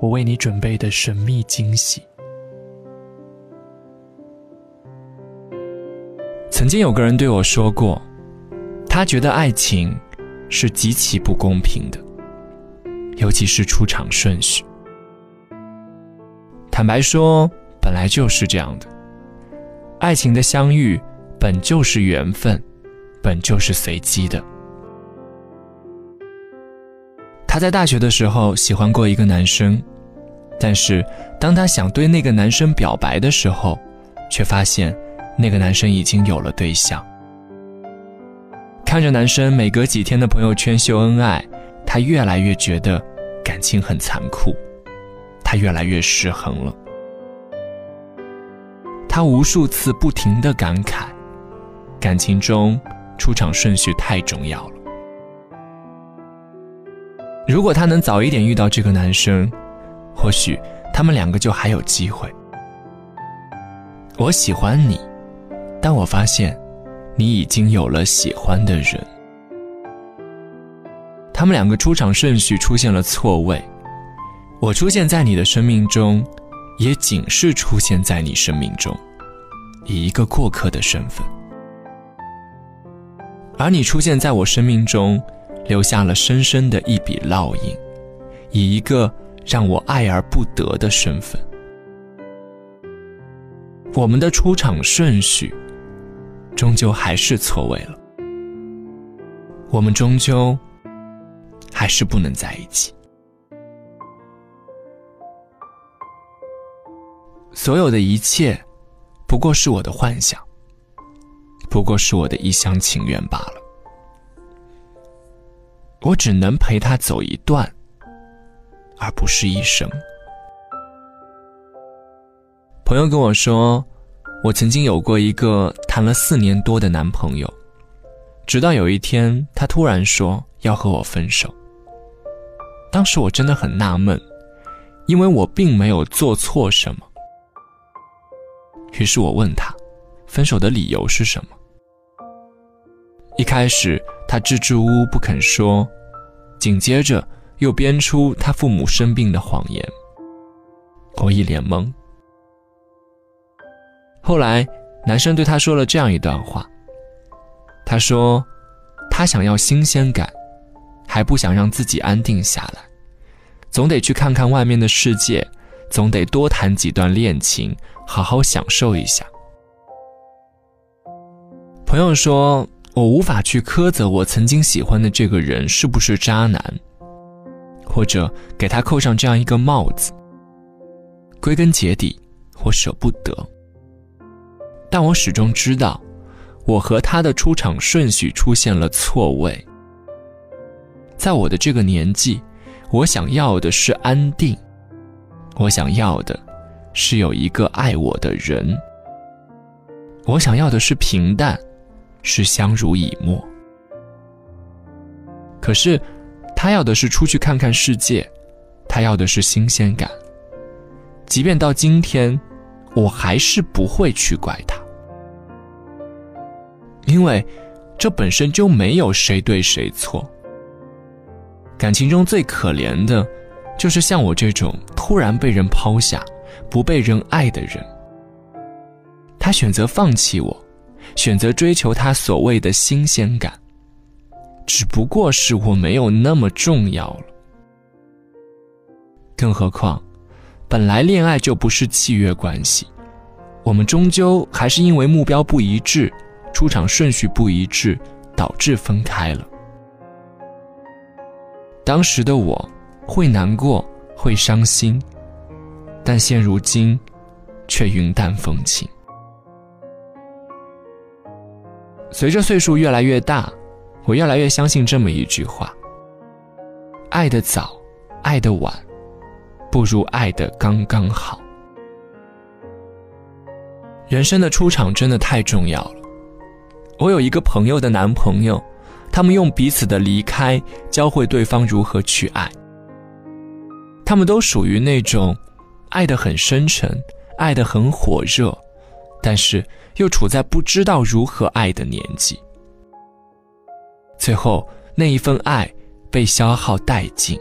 我为你准备的神秘惊喜。曾经有个人对我说过，他觉得爱情是极其不公平的，尤其是出场顺序。坦白说，本来就是这样的，爱情的相遇本就是缘分。本就是随机的。她在大学的时候喜欢过一个男生，但是当她想对那个男生表白的时候，却发现那个男生已经有了对象。看着男生每隔几天的朋友圈秀恩爱，她越来越觉得感情很残酷，她越来越失衡了。他无数次不停的感慨，感情中。出场顺序太重要了。如果他能早一点遇到这个男生，或许他们两个就还有机会。我喜欢你，但我发现你已经有了喜欢的人。他们两个出场顺序出现了错位。我出现在你的生命中，也仅是出现在你生命中，以一个过客的身份。而你出现在我生命中，留下了深深的一笔烙印，以一个让我爱而不得的身份。我们的出场顺序，终究还是错位了。我们终究还是不能在一起。所有的一切，不过是我的幻想。不过是我的一厢情愿罢了。我只能陪他走一段，而不是一生。朋友跟我说，我曾经有过一个谈了四年多的男朋友，直到有一天他突然说要和我分手。当时我真的很纳闷，因为我并没有做错什么。于是我问他，分手的理由是什么？一开始他支支吾吾不肯说，紧接着又编出他父母生病的谎言。我一脸懵。后来男生对他说了这样一段话。他说，他想要新鲜感，还不想让自己安定下来，总得去看看外面的世界，总得多谈几段恋情，好好享受一下。朋友说。我无法去苛责我曾经喜欢的这个人是不是渣男，或者给他扣上这样一个帽子。归根结底，我舍不得。但我始终知道，我和他的出场顺序出现了错位。在我的这个年纪，我想要的是安定，我想要的是有一个爱我的人，我想要的是平淡。是相濡以沫，可是，他要的是出去看看世界，他要的是新鲜感。即便到今天，我还是不会去怪他，因为这本身就没有谁对谁错。感情中最可怜的，就是像我这种突然被人抛下、不被人爱的人。他选择放弃我。选择追求他所谓的新鲜感，只不过是我没有那么重要了。更何况，本来恋爱就不是契约关系，我们终究还是因为目标不一致、出场顺序不一致，导致分开了。当时的我会难过，会伤心，但现如今，却云淡风轻。随着岁数越来越大，我越来越相信这么一句话：爱的早，爱的晚，不如爱的刚刚好。人生的出场真的太重要了。我有一个朋友的男朋友，他们用彼此的离开教会对方如何去爱。他们都属于那种爱得很深沉、爱得很火热，但是又处在不知道如何爱的年纪。最后那一份爱被消耗殆尽。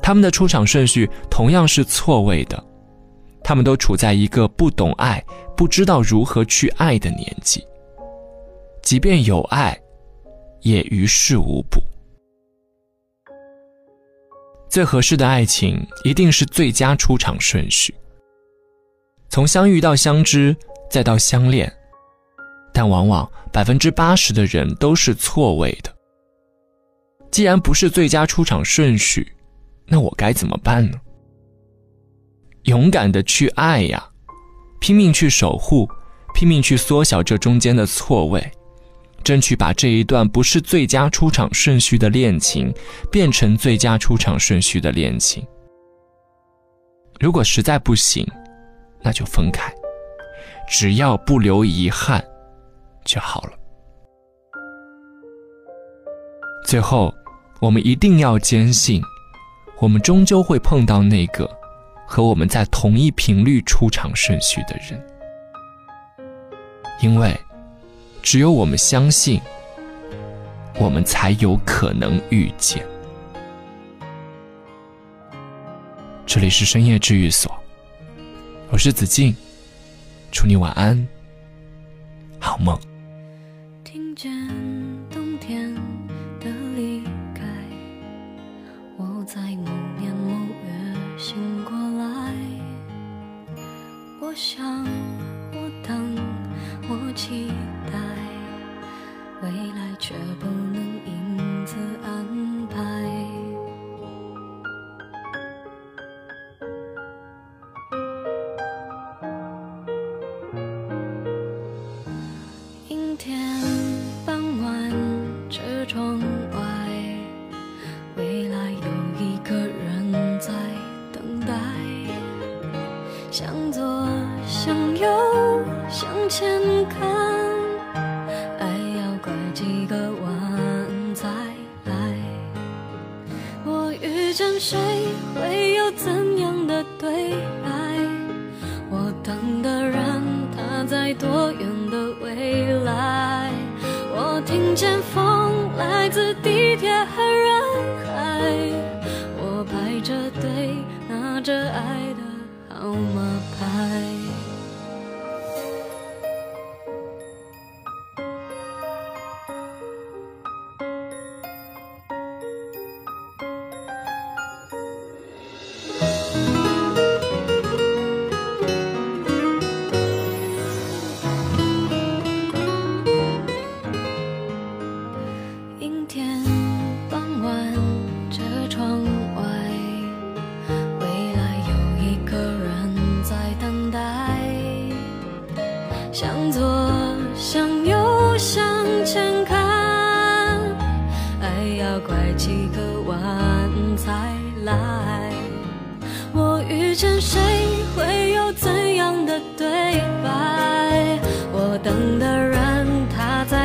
他们的出场顺序同样是错位的，他们都处在一个不懂爱、不知道如何去爱的年纪。即便有爱，也于事无补。最合适的爱情一定是最佳出场顺序，从相遇到相知，再到相恋。但往往百分之八十的人都是错位的。既然不是最佳出场顺序，那我该怎么办呢？勇敢的去爱呀，拼命去守护，拼命去缩小这中间的错位。争取把这一段不是最佳出场顺序的恋情，变成最佳出场顺序的恋情。如果实在不行，那就分开，只要不留遗憾就好了。最后，我们一定要坚信，我们终究会碰到那个和我们在同一频率出场顺序的人，因为。只有我们相信，我们才有可能遇见。这里是深夜治愈所，我是子静，祝你晚安，好梦。听见冬天的离开，我在某年某月醒过来，我想，我等，我期待。未来却不能因此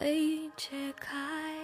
未解开。